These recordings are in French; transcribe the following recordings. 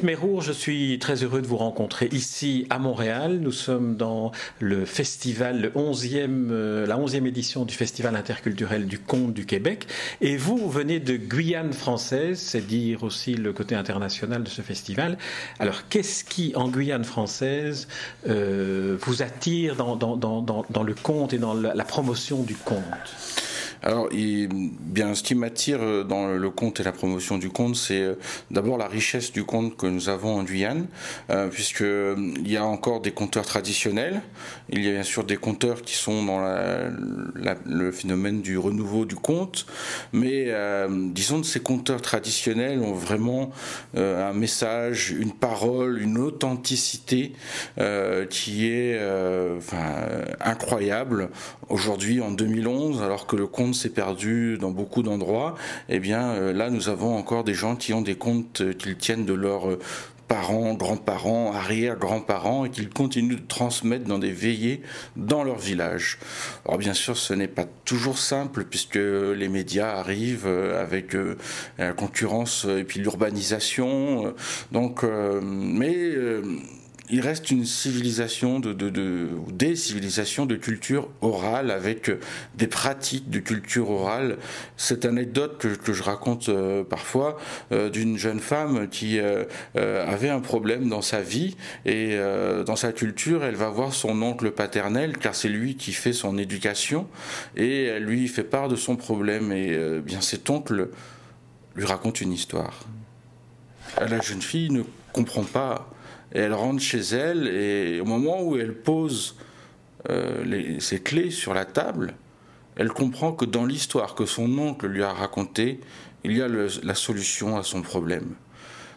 David Mérour, je suis très heureux de vous rencontrer ici à Montréal. Nous sommes dans le festival, le 11e, euh, la 11e édition du Festival interculturel du conte du Québec. Et vous, vous venez de Guyane française, c'est dire aussi le côté international de ce festival. Alors, qu'est-ce qui, en Guyane française, euh, vous attire dans, le conte et dans la promotion du conte? Alors, bien, ce qui m'attire euh, dans le conte et la promotion du conte, c'est euh, d'abord la richesse du conte que nous avons en Guyane, euh, puisqu'il y a encore des conteurs traditionnels, il y a bien sûr des conteurs qui sont dans le phénomène du renouveau du conte, mais disons que ces conteurs traditionnels ont vraiment un message, une parole, une authenticité qui est incroyable. Aujourd'hui en 2011, alors que le conte s'est perdu dans beaucoup d'endroits, eh bien euh, là nous avons encore des gens qui ont des comptes euh, qu'ils tiennent de leurs euh, parents, grands-parents, arrière-grands-parents et qu'ils continuent de transmettre dans des veillées dans leur village. Alors bien sûr, ce n'est pas toujours simple puisque les médias arrivent avec la concurrence et puis l'urbanisation. Donc, mais il reste une civilisation de, des civilisations de culture orale avec des pratiques de culture orale. Cette anecdote que, je raconte euh, parfois euh, d'une jeune femme qui euh, avait un problème dans sa vie et dans sa culture, elle va voir son oncle paternel car c'est lui qui fait son éducation et elle lui fait part de son problème et bien cet oncle lui raconte une histoire. La jeune fille ne comprend pas elle rentre chez elle et au moment où elle pose euh, ses clés sur la table, elle comprend que dans l'histoire que son oncle lui a racontée, il y a la solution à son problème.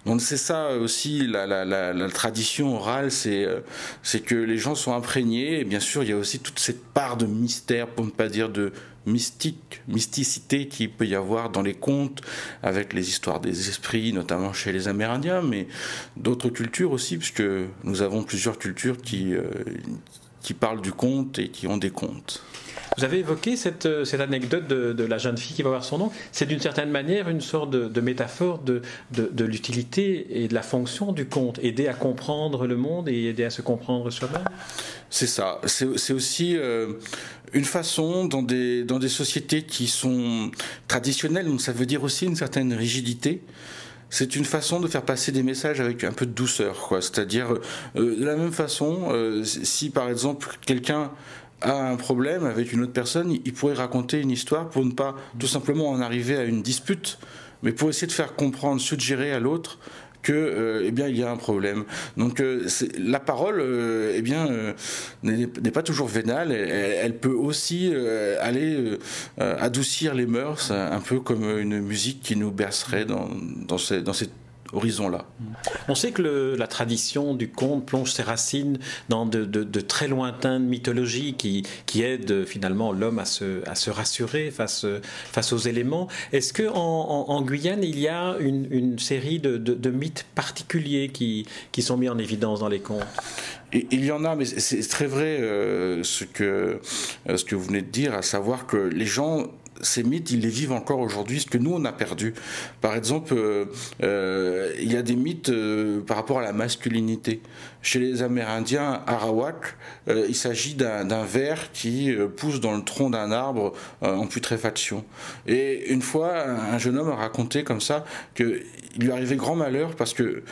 Donc c'est ça aussi la, tradition orale, euh, c'est que les gens sont imprégnés. Et bien sûr, il y a aussi toute cette part de mystère, pour ne pas dire de mystique, mysticité qui peut y avoir dans les contes, avec les histoires des esprits, notamment chez les Amérindiens, mais d'autres cultures aussi, puisque nous avons plusieurs cultures qui, euh, qui parlent du conte et qui ont des contes. Vous avez évoqué cette, euh, cette anecdote de, la jeune fille qui va voir son nom. C'est d'une certaine manière une sorte de, métaphore de, de, l'utilité et de la fonction du conte, aider à comprendre le monde et aider à se comprendre soi-même. C'est ça. C'est aussi euh, une façon dans des, dans des sociétés qui sont traditionnelles, donc ça veut dire aussi une certaine rigidité c'est une façon de faire passer des messages avec un peu de douceur. C'est-à-dire, euh, de la même façon, si par exemple quelqu'un a un problème avec une autre personne, il pourrait raconter une histoire pour ne pas tout simplement en arriver à une dispute, mais pour essayer de faire comprendre, suggérer à l'autre que euh, eh bien il y a un problème. Donc euh, la parole euh, eh bien n'est pas toujours vénale, elle, peut aussi aller adoucir les mœurs, un peu comme une musique qui nous bercerait dans, dans, dans cette horizon-là. On sait que la tradition du conte plonge ses racines dans de, très lointaines mythologies qui, qui aident finalement l'homme à se, à se rassurer face, face aux éléments. Est-ce qu'en en, Guyane, il y a une, série de, mythes particuliers qui, qui sont mis en évidence dans les contes? Il y en a, mais c'est très vrai euh, ce, que, euh, ce que vous venez de dire, à savoir que les gens ces mythes, ils les vivent encore aujourd'hui, ce que nous, on a perdu. Par exemple, euh, euh, il y a des mythes euh, par rapport à la masculinité. Chez les Amérindiens Arawak, il s'agit d'un ver qui pousse dans le tronc d'un arbre en putréfaction. Et une fois, un jeune homme a raconté comme ça qu'il lui arrivait grand malheur parce que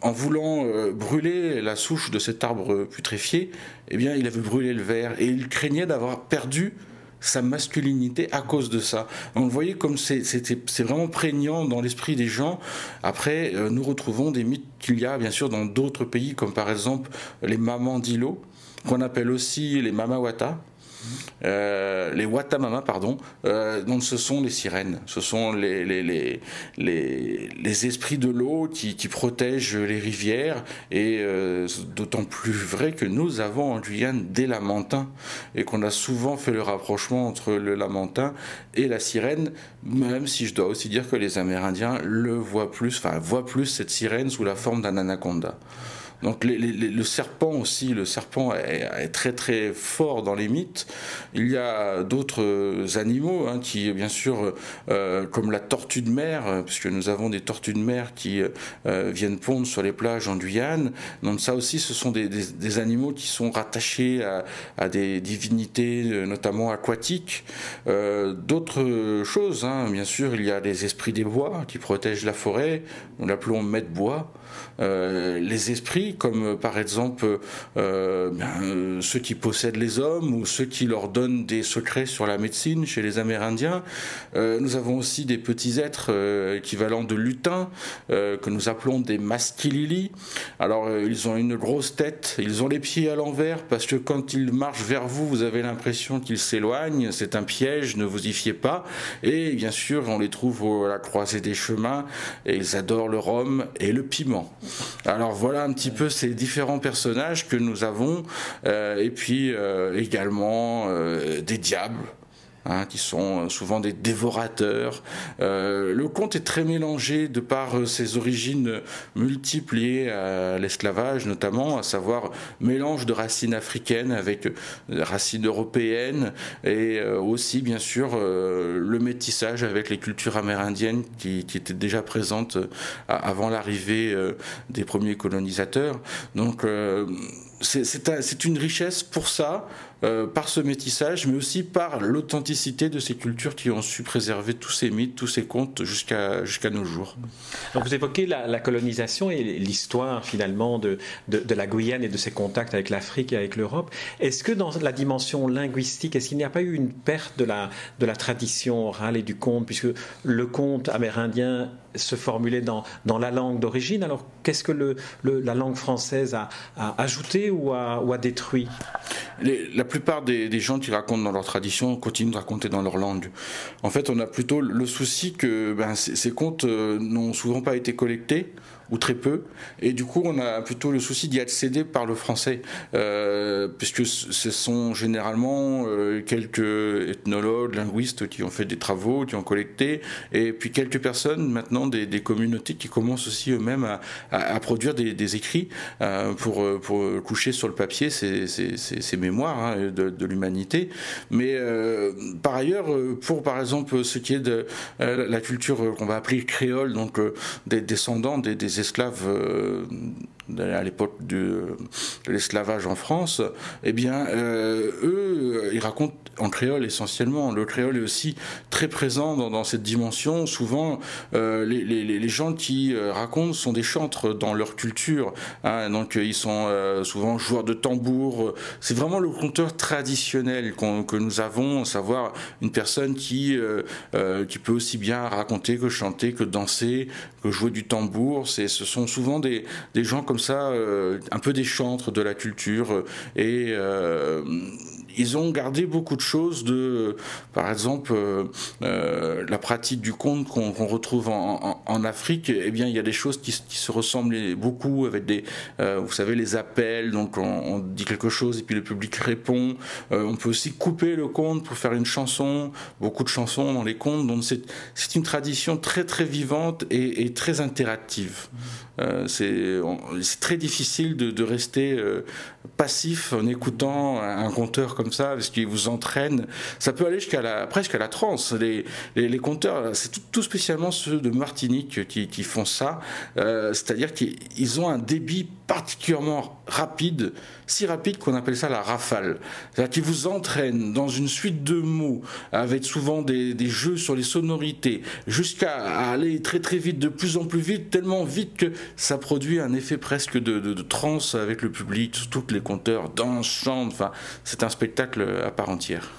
en voulant brûler la souche de cet arbre putréfié, eh bien, il avait brûlé le verre et il craignait d'avoir perdu sa masculinité à cause de ça. On le voyait comme c'est vraiment prégnant dans l'esprit des gens. Après, euh, nous retrouvons des mythes qu'il y a bien sûr dans d'autres pays, comme par exemple les mamans d'îlots, qu'on appelle aussi les mamawata, euh, les Watamama, pardon, euh, donc ce sont les sirènes, ce sont les, les, les, les, esprits de l'eau qui, qui, protègent les rivières, et euh, d'autant plus vrai que nous avons en Guyane des lamentins, et qu'on a souvent fait le rapprochement entre le lamentin et la sirène, même si je dois aussi dire que les Amérindiens le voient plus, enfin voient plus cette sirène sous la forme d'un anaconda. Donc le serpent aussi, le serpent est, très très fort dans les mythes. Il y a d'autres animaux hein, qui, bien sûr, euh, comme la tortue de mer, puisque nous avons des tortues de mer qui euh, viennent pondre sur les plages en Guyane. Donc ça aussi, ce sont des, animaux qui sont rattachés à, des divinités, euh, notamment aquatiques. D'autres choses, hein, bien sûr, il y a les esprits des bois qui protègent la forêt. Nous l'appelons maître bois. Euh, les esprits, comme par exemple euh, ben, ceux qui possèdent les hommes ou ceux qui leur donnent des secrets sur la médecine chez les Amérindiens. Euh, nous avons aussi des petits êtres équivalents de lutins que nous appelons des maskilili. Alors ils ont une grosse tête, ils ont les pieds à l'envers parce que quand ils marchent vers vous, vous avez l'impression qu'ils s'éloignent. C'est un piège, ne vous y fiez pas. Et bien sûr, on les trouve à la croisée des chemins et ils adorent le rhum et le piment. Alors voilà un petit ces différents personnages que nous avons, euh, et puis euh, également euh, des diables. Hein, qui sont souvent des dévorateurs. le conte est très mélangé de par ses origines multiples liées à l'esclavage notamment, à savoir mélange de racines africaines avec racines européennes et aussi bien sûr le métissage avec les cultures amérindiennes qui, étaient déjà présentes avant l'arrivée des premiers colonisateurs. Donc euh, c'est une richesse pour ça, euh, par ce métissage, mais aussi par l'authenticité de ces cultures qui ont su préserver tous ces mythes, tous ces contes jusqu'à nos jours. Vous évoquez la, colonisation et l'histoire finalement de, la Guyane et de ses contacts avec l'Afrique et avec l'Europe. Est-ce que dans la dimension linguistique, est-ce qu'il n'y a pas eu une perte de la, tradition orale et du conte, puisque le conte amérindien se formulait dans, la langue d'origine? Alors, qu'est-ce que la langue française a, ajouté ou a détruit La plupart des, gens qui racontent dans leur tradition continuent de raconter dans leur langue. En fait, on a plutôt le souci que ben, ces contes euh, n'ont souvent pas été collectés ou très peu. Et du coup, on a plutôt le souci d'y accéder par le français, euh, puisque ce sont généralement euh, quelques ethnologues, linguistes qui ont fait des travaux, qui ont collecté, et puis quelques personnes maintenant, des, communautés qui commencent aussi eux-mêmes à, produire des, écrits euh, pour, coucher sur le papier ces, mémoires hein, de, l'humanité. Mais par ailleurs, pour par exemple ce qui est de la culture qu'on va appeler créole, donc des descendants des, des esclaves euh, à l'époque de, l'esclavage en France, eh bien, euh, eux, ils racontent en créole essentiellement. Le créole est aussi très présent dans, cette dimension. Souvent, euh, les, gens qui racontent sont des chantres dans leur culture. Hein. donc, ils sont souvent joueurs de tambour. C'est vraiment le conteur traditionnel que nous avons, à savoir une personne qui, qui peut aussi bien raconter que chanter, que danser, que jouer du tambour. Ce sont souvent des, des gens comme ça, euh, un peu des chantres de la culture. Euh, et euh, ils ont gardé beaucoup de choses de, par exemple, la pratique du conte qu'on retrouve en, Afrique. Eh bien, il y a des choses qui, se ressemblent beaucoup avec des, vous savez, les appels. Donc, on, dit quelque chose et puis le public répond. on peut aussi couper le conte pour faire une chanson. Beaucoup de chansons dans les contes. Donc, c'est une tradition très très vivante et, très interactive. Euh, c'est très difficile de, rester euh, passif en écoutant un compteur comme ça, parce qu'il vous entraîne. Ça peut aller jusqu'à la, presque à la transe. Les, les, compteurs, c'est tout, spécialement ceux de Martinique qui, font ça. Euh, c'est-à-dire qu'ils ont un débit particulièrement rapide, si rapide qu'on appelle ça la rafale. C'est-à-dire qu'ils vous entraînent dans une suite de mots, avec souvent des, jeux sur les sonorités, jusqu'à aller très très vite, de plus en plus vite, tellement vite que ça produit un effet presque de, de, transe avec le public, que les compteurs dansent, chantent, enfin, c'est un spectacle à part entière.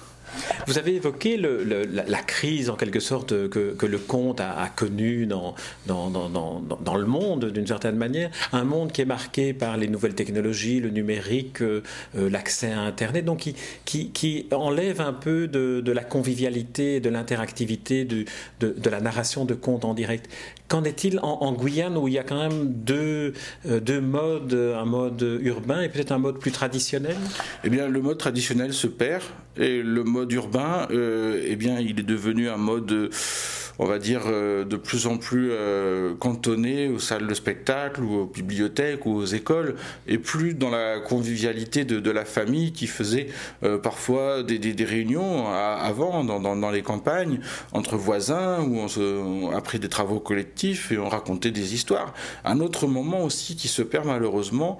Vous avez évoqué la, crise, en quelque sorte, que, le conte a, connue dans, le monde, d'une certaine manière. Un monde qui est marqué par les nouvelles technologies, le numérique, euh, euh, l'accès à Internet, donc qui, enlève un peu de, la convivialité, de l'interactivité, de, de, la narration de contes en direct. Qu'en est-il en, Guyane où il y a quand même deux, euh, deux modes, un mode urbain et peut-être un mode plus traditionnel? Eh bien, le mode traditionnel se perd et le mode urbain, euh, eh bien, il est devenu un mode on va dire, de plus en plus cantonnés aux salles de spectacle ou aux bibliothèques ou aux écoles, et plus dans la convivialité de, la famille qui faisait parfois des, réunions avant dans, les campagnes entre voisins où on, se, a pris des travaux collectifs et on racontait des histoires. Un autre moment aussi qui se perd malheureusement,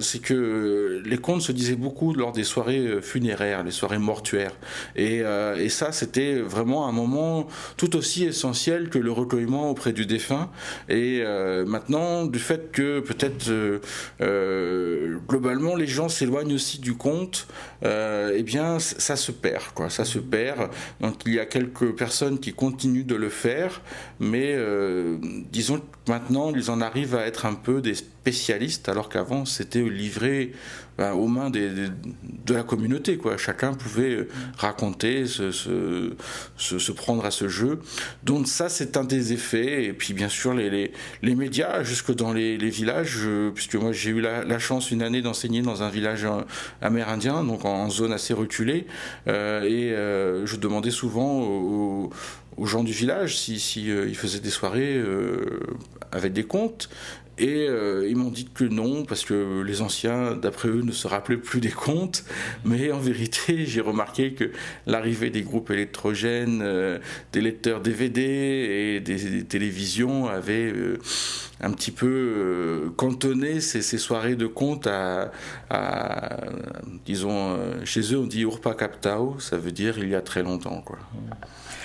c'est que les contes se disaient beaucoup lors des soirées funéraires, les soirées mortuaires. Et ça, c'était vraiment un moment tout aussi essentiel que le recueillement auprès du défunt. Et euh, maintenant, du fait que peut-être euh, euh, globalement les gens s'éloignent aussi du conte, eh bien ça se perd, quoi. Ça se perd. Donc il y a quelques personnes qui continuent de le faire, mais disons que maintenant ils en arrivent à être un peu des spécialistes, alors qu'avant c'était livré ben, aux mains de la communauté. Quoi. Chacun pouvait raconter, se, se, prendre à ce jeu. Donc ça, c'est un des effets. Et puis bien sûr, les, médias, jusque dans les, villages, puisque moi j'ai eu la, chance une année d'enseigner dans un village euh, amérindien, donc en, zone assez reculée. Euh, et euh, je demandais souvent aux, aux gens du village si, si ils faisaient des soirées avec des contes et euh, ils m'ont dit que non, parce que les anciens, d'après eux, ne se rappelaient plus des contes. Mais en vérité, j'ai remarqué que l'arrivée des groupes électrogènes, euh, des lecteurs DVD et des, télévisions avait euh, un petit peu cantonné ces, soirées de contes à, disons, chez eux, on dit Urpa Captao, ça veut dire il y a très longtemps.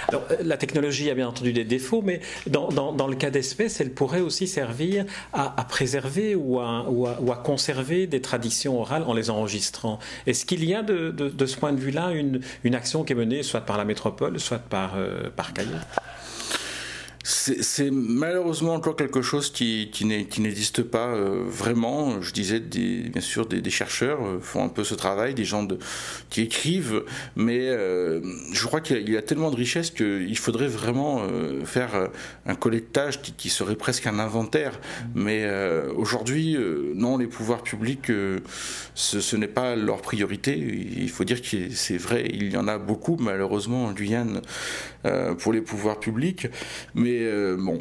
Alors, la technologie a bien entendu des défauts, mais dans, dans, le cas d'espèce, elle pourrait aussi servir à, préserver ou à, à, conserver des traditions orales en les enregistrant. Est-ce qu'il y a de, ce point de vue-là une, action qui est menée soit par la métropole, soit par, euh, c'est malheureusement encore quelque chose qui, qui n'existe pas euh, vraiment. Je disais, des, bien sûr, des, chercheurs euh, font un peu ce travail, des gens de, qui écrivent, mais euh, je crois qu'il y, a tellement de richesses qu'il faudrait vraiment faire un collectage qui, serait presque un inventaire. Mais aujourd'hui, non, les pouvoirs publics, ce, ce n'est pas leur priorité. Il faut dire que c'est vrai, il y en a beaucoup, malheureusement, en Guyane, pour les pouvoirs publics. Mais euh, bon,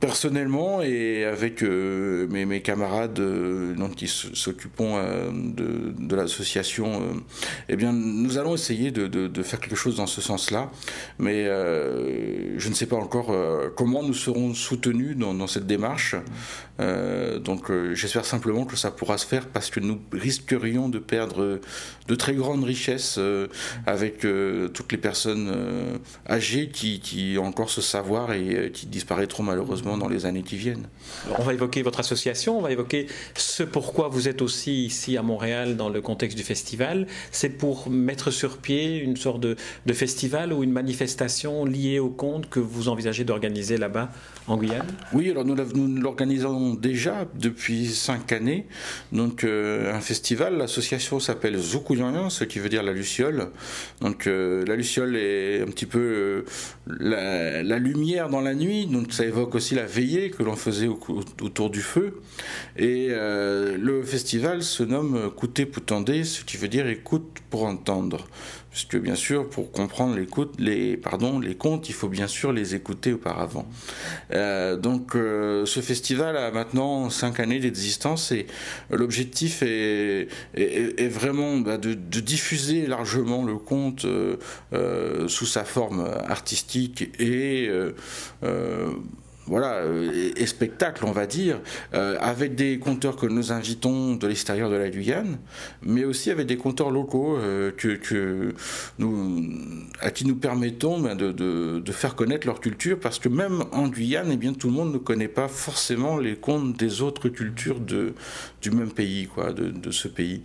personnellement et avec euh, mes, camarades euh, qui s'occupons de, l'association, eh bien, nous allons essayer de, faire quelque chose dans ce sens-là. Mais je ne sais pas encore comment nous serons soutenus dans, cette démarche. donc, j'espère simplement que ça pourra se faire parce que nous risquerions de perdre de très grandes richesses avec toutes les personnes âgées qui, qui ont encore ce savoir et euh, qui disparaîtront malheureusement dans les années qui viennent. On va évoquer votre association, on va évoquer ce pourquoi vous êtes aussi ici à Montréal dans le contexte du festival. C'est pour mettre sur pied une sorte de, festival ou une manifestation liée au conte que vous envisagez d'organiser là-bas en Guyane? Oui, alors nous, l'organisons déjà depuis cinq années. Donc euh, un festival, l'association s'appelle Zoukouyanyan, ce qui veut dire la luciole. Donc euh, la luciole est un petit peu la, la lumière dans la nuit, donc ça évoque aussi la veillée que l'on faisait autour du feu. Et euh, le festival se nomme Couté Poutandé, ce qui veut dire écoute pour entendre puisque bien sûr, pour comprendre les, pardon, les contes, il faut bien sûr les écouter auparavant. Euh, donc, euh, ce festival a maintenant cinq années d'existence et l'objectif est, vraiment bah, de, diffuser largement le conte sous sa forme artistique et voilà, euh, et, spectacle, on va dire, euh, avec des conteurs que nous invitons de l'extérieur de la Guyane, mais aussi avec des conteurs locaux euh, à qui nous permettons ben, de, faire connaître leur culture, parce que même en Guyane, eh bien, tout le monde ne connaît pas forcément les contes des autres cultures du même pays, quoi, de, ce pays.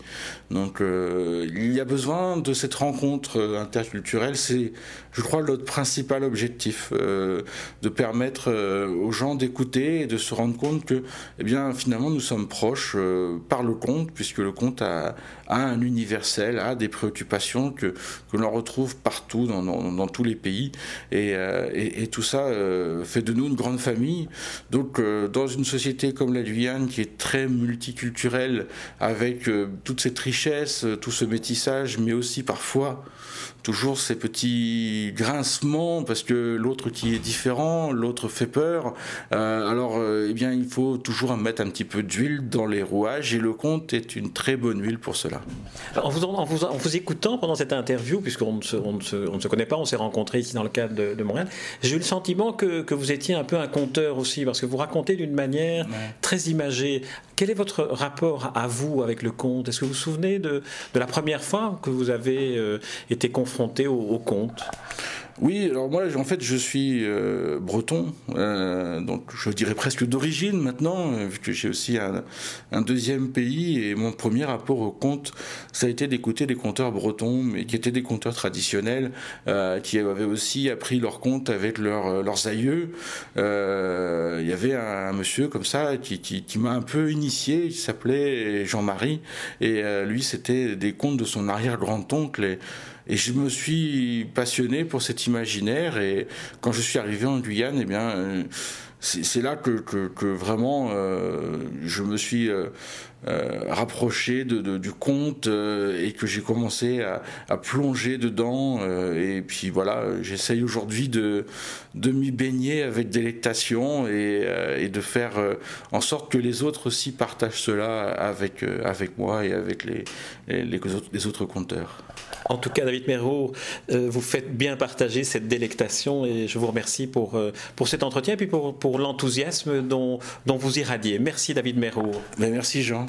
Donc, il y a besoin de cette rencontre interculturelle. C'est, je crois, notre principal objectif, de permettre aux gens d'écouter et de se rendre compte que, eh bien, finalement, nous sommes proches par le conte, puisque le conte a, un universel, a des préoccupations que, que l'on retrouve partout dans, dans, tous les pays. Et, et, tout ça fait de nous une grande famille. Donc, dans une société comme la Guyane, qui est très multiculturelle, avec toute cette richesse, tout ce métissage, mais aussi parfois toujours ces petits grincements parce que l'autre qui est différent, l'autre fait peur. Euh, alors, euh, eh bien, il faut toujours mettre un petit peu d'huile dans les rouages et le conte est une très bonne huile pour cela. En vous, en vous, en vous écoutant pendant cette interview, puisqu'on ne, se, on ne se, on ne se connaît pas, on s'est rencontrés ici dans le cadre de, Montréal, j'ai eu le sentiment que, que, vous étiez un peu un conteur aussi, parce que vous racontez d'une manière très imagée. Quel est votre rapport à vous avec le conte Est-ce que vous vous souvenez de, de, la première fois que vous avez euh, été confronté au, au conte oui, alors moi, en fait, je suis euh, breton, euh, donc je dirais presque d'origine maintenant, euh, vu que j'ai aussi un, un, deuxième pays, et mon premier rapport au conte, ça a été d'écouter des conteurs bretons, mais qui étaient des conteurs traditionnels, qui avaient aussi appris leurs contes avec leur, leurs aïeux. Il y avait un, monsieur comme ça qui, qui, qui m'a un peu initié, il s'appelait Jean-Marie, et lui, c'était des contes de son arrière-grand-oncle, et je me suis passionné pour cet imaginaire. Et quand je suis arrivé en Guyane, eh bien, euh, c'est là que, vraiment euh, je me suis euh, rapproché de, du conte et que j'ai commencé à, plonger dedans. et puis voilà, j'essaye aujourd'hui de, m'y baigner avec délectation et, et, de faire en sorte que les autres aussi partagent cela avec, avec moi et avec les autres, les autres conteurs. En tout cas, David Merrault, euh, vous faites bien partager cette délectation et je vous remercie pour, euh, pour cet entretien et puis pour, pour l'enthousiasme dont, dont vous irradiez. Merci David Merrault. Ben, merci Jean.